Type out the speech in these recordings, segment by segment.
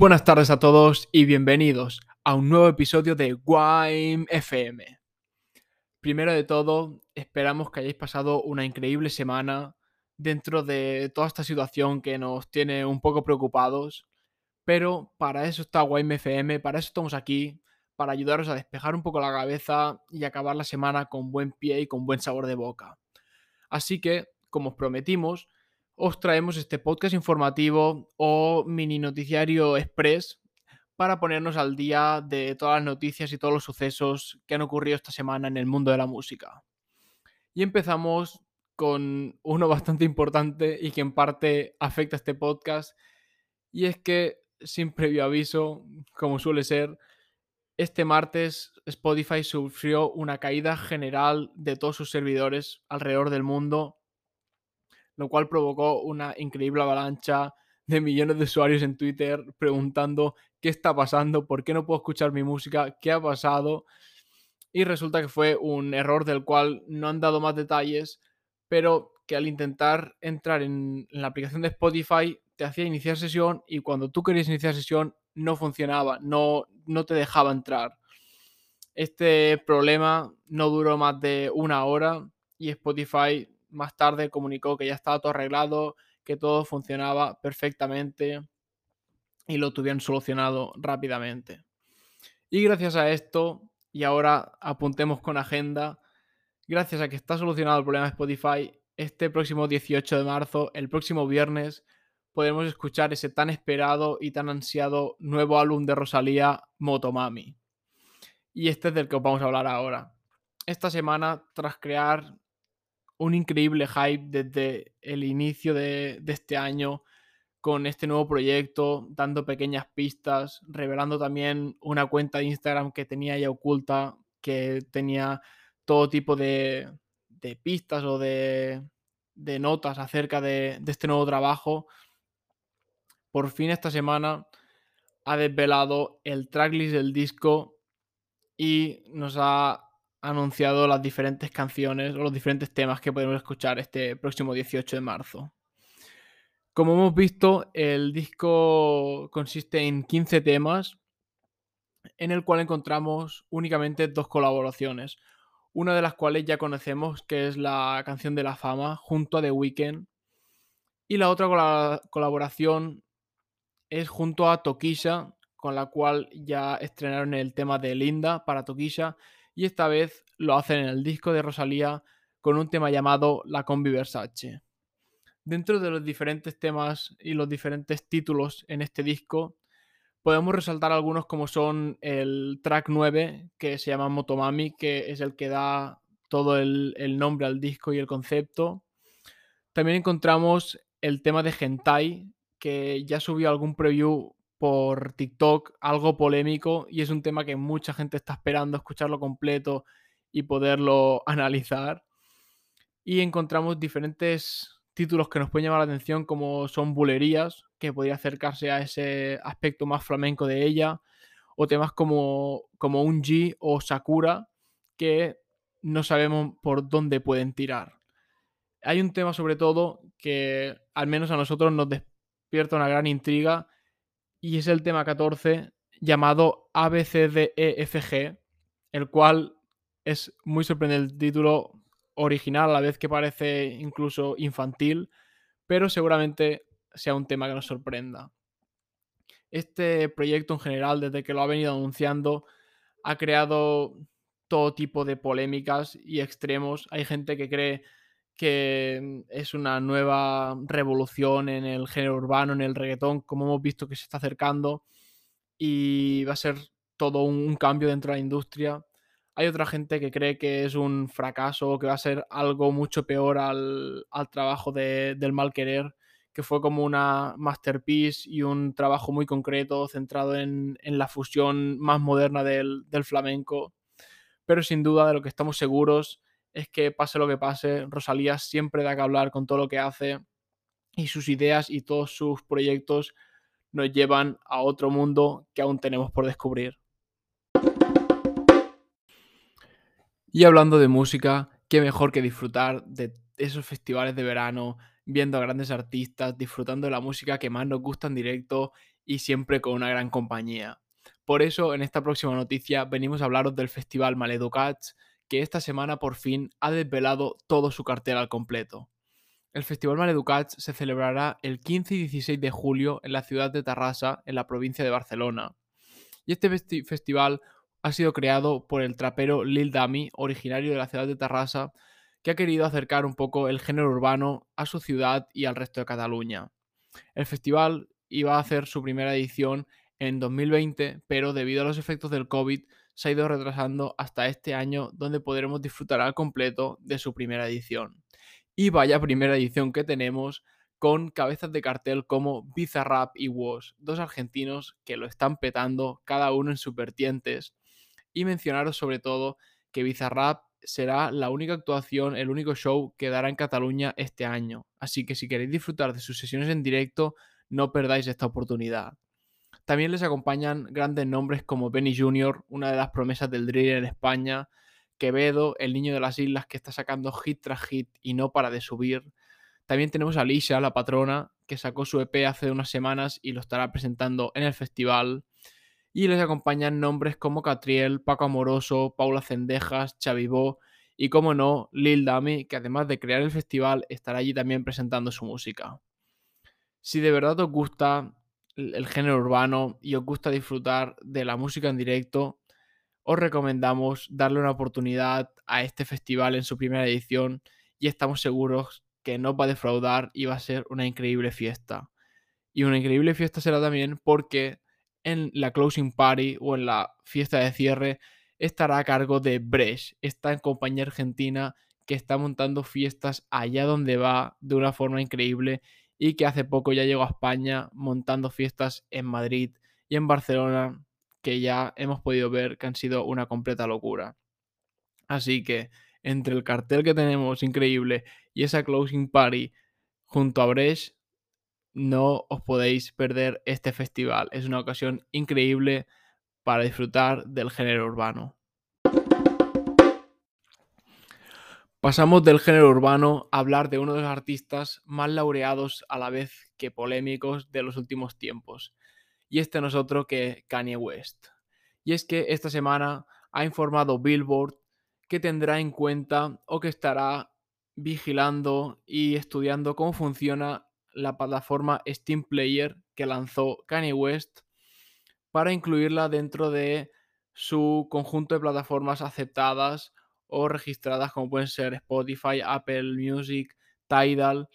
Buenas tardes a todos y bienvenidos a un nuevo episodio de Wime FM. Primero de todo, esperamos que hayáis pasado una increíble semana dentro de toda esta situación que nos tiene un poco preocupados, pero para eso está Wime FM, para eso estamos aquí, para ayudaros a despejar un poco la cabeza y acabar la semana con buen pie y con buen sabor de boca. Así que, como os prometimos, os traemos este podcast informativo o mini noticiario express para ponernos al día de todas las noticias y todos los sucesos que han ocurrido esta semana en el mundo de la música. Y empezamos con uno bastante importante y que en parte afecta a este podcast, y es que, sin previo aviso, como suele ser, este martes Spotify sufrió una caída general de todos sus servidores alrededor del mundo lo cual provocó una increíble avalancha de millones de usuarios en Twitter preguntando qué está pasando, por qué no puedo escuchar mi música, qué ha pasado. Y resulta que fue un error del cual no han dado más detalles, pero que al intentar entrar en, la aplicación de Spotify te hacía iniciar sesión y cuando tú querías iniciar sesión no funcionaba, no, no te dejaba entrar. Este problema no duró más de una hora y Spotify más tarde comunicó que ya estaba todo arreglado, que todo funcionaba perfectamente y lo tuvieron solucionado rápidamente. Y gracias a esto, y ahora apuntemos con agenda, gracias a que está solucionado el problema de Spotify, este próximo 18 de marzo, el próximo viernes, podemos escuchar ese tan esperado y tan ansiado nuevo álbum de Rosalía, Motomami. Y este es del que os vamos a hablar ahora. Esta semana, tras crear un increíble hype desde el inicio de, este año con este nuevo proyecto, dando pequeñas pistas, revelando también una cuenta de Instagram que tenía ya oculta, que tenía todo tipo de, pistas o de, notas acerca de, de, este nuevo trabajo. Por fin esta semana ha desvelado el tracklist del disco y nos ha anunciado las diferentes canciones o los diferentes temas que podemos escuchar este próximo 18 de marzo. Como hemos visto, el disco consiste en 15 temas, en el cual encontramos únicamente dos colaboraciones. Una de las cuales ya conocemos, que es la canción de la fama, junto a The Weeknd. Y la otra colaboración es junto a Tokisha, con la cual ya estrenaron el tema de Linda para Tokisha y esta vez lo hacen en el disco de Rosalía con un tema llamado La Combi Versace. Dentro de los diferentes temas y los diferentes títulos en este disco, podemos resaltar algunos como son el track 9, que se llama Motomami, que es el que da todo el, el nombre al disco y el concepto. También encontramos el tema de Hentai, que ya subió algún preview por TikTok, algo polémico y es un tema que mucha gente está esperando escucharlo completo y poderlo analizar. Y encontramos diferentes títulos que nos pueden llamar la atención como son bulerías, que podría acercarse a ese aspecto más flamenco de ella, o temas como, como un G o Sakura, que no sabemos por dónde pueden tirar. Hay un tema sobre todo que al menos a nosotros nos despierta una gran intriga y es el tema 14 llamado ABCDEFG, el cual es muy sorprendente el título original a la vez que parece incluso infantil, pero seguramente sea un tema que nos sorprenda. Este proyecto en general, desde que lo ha venido anunciando, ha creado todo tipo de polémicas y extremos. Hay gente que cree que mm, es una nueva revolución en el género urbano, en el reggaetón, como hemos visto que se está acercando y va a ser todo un cambio dentro de la industria. Hay otra gente que cree que es un fracaso que va a ser algo mucho peor al, trabajo del mal querer, que fue como una masterpiece y un trabajo muy concreto centrado en, la fusión más moderna del, del flamenco. Pero sin duda de lo que estamos seguros es que pase lo que pase, Rosalía siempre da que hablar con todo lo que hace y sus ideas y todos sus proyectos nos llevan a otro mundo que aún tenemos por descubrir. Y hablando de música, qué mejor que disfrutar de esos festivales de verano, viendo a grandes artistas, disfrutando de la música que más nos gusta en directo y siempre con una gran compañía. Por eso, en esta próxima noticia venimos a hablaros del festival Maleducats, que esta semana por fin ha desvelado todo su cartel al completo. El Festival Maleducats se celebrará el 15 y 16 de julio en la ciudad de Tarrasa, en la provincia de Barcelona. Y este festival ha sido creado por el trapero Lil Dami, originario de la ciudad de Tarrasa, que ha querido acercar un poco el género urbano a su ciudad y al resto de Cataluña. El festival iba a hacer su primera edición en 2020, pero debido a los efectos del COVID se ha ido retrasando hasta este año donde podremos disfrutar al completo de su primera edición. Y vaya primera edición que tenemos con cabezas de cartel como Bizarrap y Woz, dos argentinos que lo están petando cada uno en sus vertientes. Y mencionaros sobre todo que Bizarrap será la única actuación, el único show que dará en Cataluña este año. Así que si queréis disfrutar de sus sesiones en directo, no perdáis esta oportunidad. También les acompañan grandes nombres como Benny Jr., una de las promesas del drill en España, Quevedo, el niño de las islas que está sacando hit tras hit y no para de subir. También tenemos a Lisa, la patrona, que sacó su EP hace unas semanas y lo estará presentando en el festival. Y les acompañan nombres como Catriel, Paco Amoroso, Paula Cendejas, Chavibó y, como no, Lil Dami, que además de crear el festival, estará allí también presentando su música. Si de verdad os gusta el género urbano y os gusta disfrutar de la música en directo, os recomendamos darle una oportunidad a este festival en su primera edición y estamos seguros que no va a defraudar y va a ser una increíble fiesta. Y una increíble fiesta será también porque en la closing party o en la fiesta de cierre estará a cargo de Bresh, esta compañía argentina que está montando fiestas allá donde va de una forma increíble y que hace poco ya llegó a España montando fiestas en Madrid y en Barcelona que ya hemos podido ver que han sido una completa locura. Así que entre el cartel que tenemos increíble y esa closing party junto a Bresh, no os podéis perder este festival. Es una ocasión increíble para disfrutar del género urbano. Pasamos del género urbano a hablar de uno de los artistas más laureados a la vez que polémicos de los últimos tiempos. Y este no es otro que Kanye West. Y es que esta semana ha informado Billboard que tendrá en cuenta o que estará vigilando y estudiando cómo funciona la plataforma Steam Player que lanzó Kanye West para incluirla dentro de su conjunto de plataformas aceptadas o registradas como pueden ser Spotify, Apple Music, Tidal,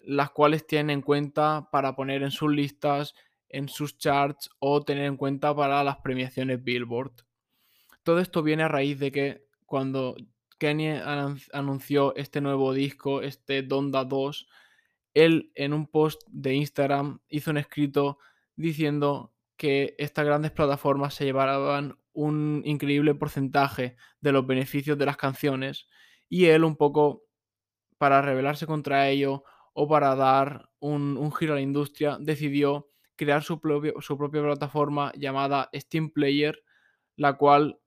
las cuales tienen en cuenta para poner en sus listas, en sus charts o tener en cuenta para las premiaciones Billboard. Todo esto viene a raíz de que cuando Kenny anunció este nuevo disco, este Donda 2, él en un post de Instagram hizo un escrito diciendo que estas grandes plataformas se llevaban un increíble porcentaje de los beneficios de las canciones y él un poco para rebelarse contra ello o para dar un, giro a la industria decidió crear su, su propia plataforma llamada Steam Player, la cual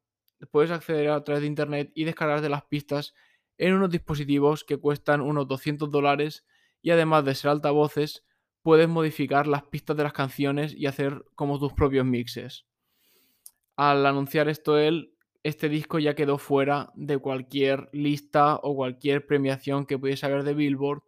puedes acceder a través de internet y descargar de las pistas en unos dispositivos que cuestan unos 200 dólares y además de ser altavoces puedes modificar las pistas de las canciones y hacer como tus propios mixes al anunciar esto él, este disco ya quedó fuera de cualquier lista o cualquier premiación que pudiese haber de Billboard.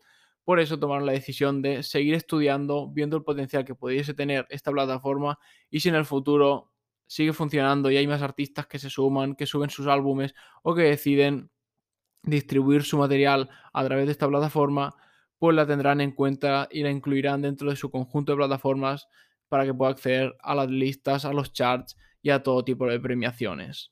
Por eso tomaron la decisión de seguir estudiando, viendo el potencial que pudiese tener esta plataforma y si en el futuro sigue funcionando y hay más artistas que se suman, que suben sus álbumes o que deciden distribuir su material a través de esta plataforma, pues la tendrán en cuenta y la incluirán dentro de su conjunto de plataformas para que pueda acceder a las listas, a los charts y a todo tipo de premiaciones.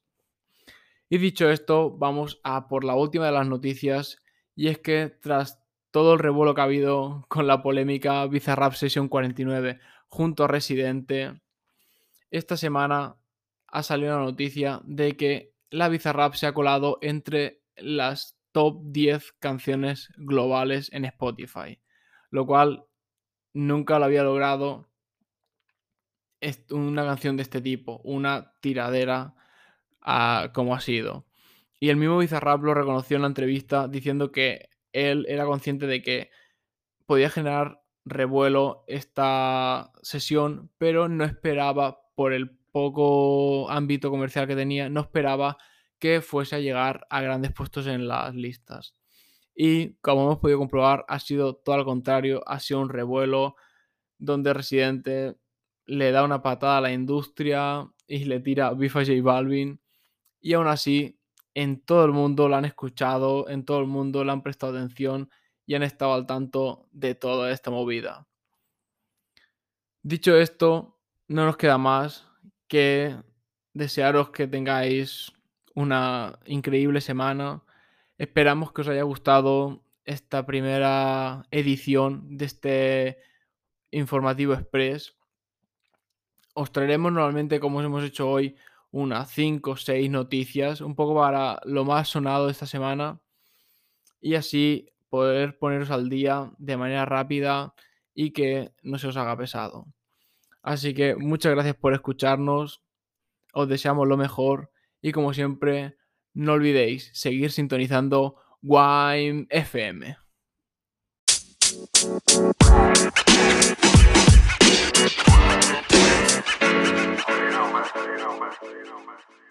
Y dicho esto, vamos a por la última de las noticias y es que tras todo el revuelo que ha habido con la polémica Bizarrap Session 49 junto a Residente, esta semana ha salido la noticia de que la Bizarrap se ha colado entre las top 10 canciones globales en Spotify, lo cual nunca lo había logrado una canción de este tipo, una tiradera como ha sido. Y el mismo Bizarrap lo reconoció en la entrevista diciendo que él era consciente de que podía generar revuelo esta sesión, pero no esperaba, por el poco ámbito comercial que tenía, no esperaba que fuese a llegar a grandes puestos en las listas. Y como hemos podido comprobar, ha sido todo al contrario, ha sido un revuelo donde Residente le da una patada a la industria y le tira bifa J Balvin. Y aún así, en todo el mundo la han escuchado, en todo el mundo le han prestado atención y han estado al tanto de toda esta movida. Dicho esto, no nos queda más que desearos que tengáis una increíble semana. Esperamos que os haya gustado esta primera edición de este informativo express. Os traeremos normalmente, como hemos hecho hoy, unas 5 o 6 noticias, un poco para lo más sonado de esta semana. Y así poder poneros al día de manera rápida y que no se os haga pesado. Así que muchas gracias por escucharnos, os deseamos lo mejor y como siempre, no olvidéis seguir sintonizando Wime FM. you know my, you know my, you know my.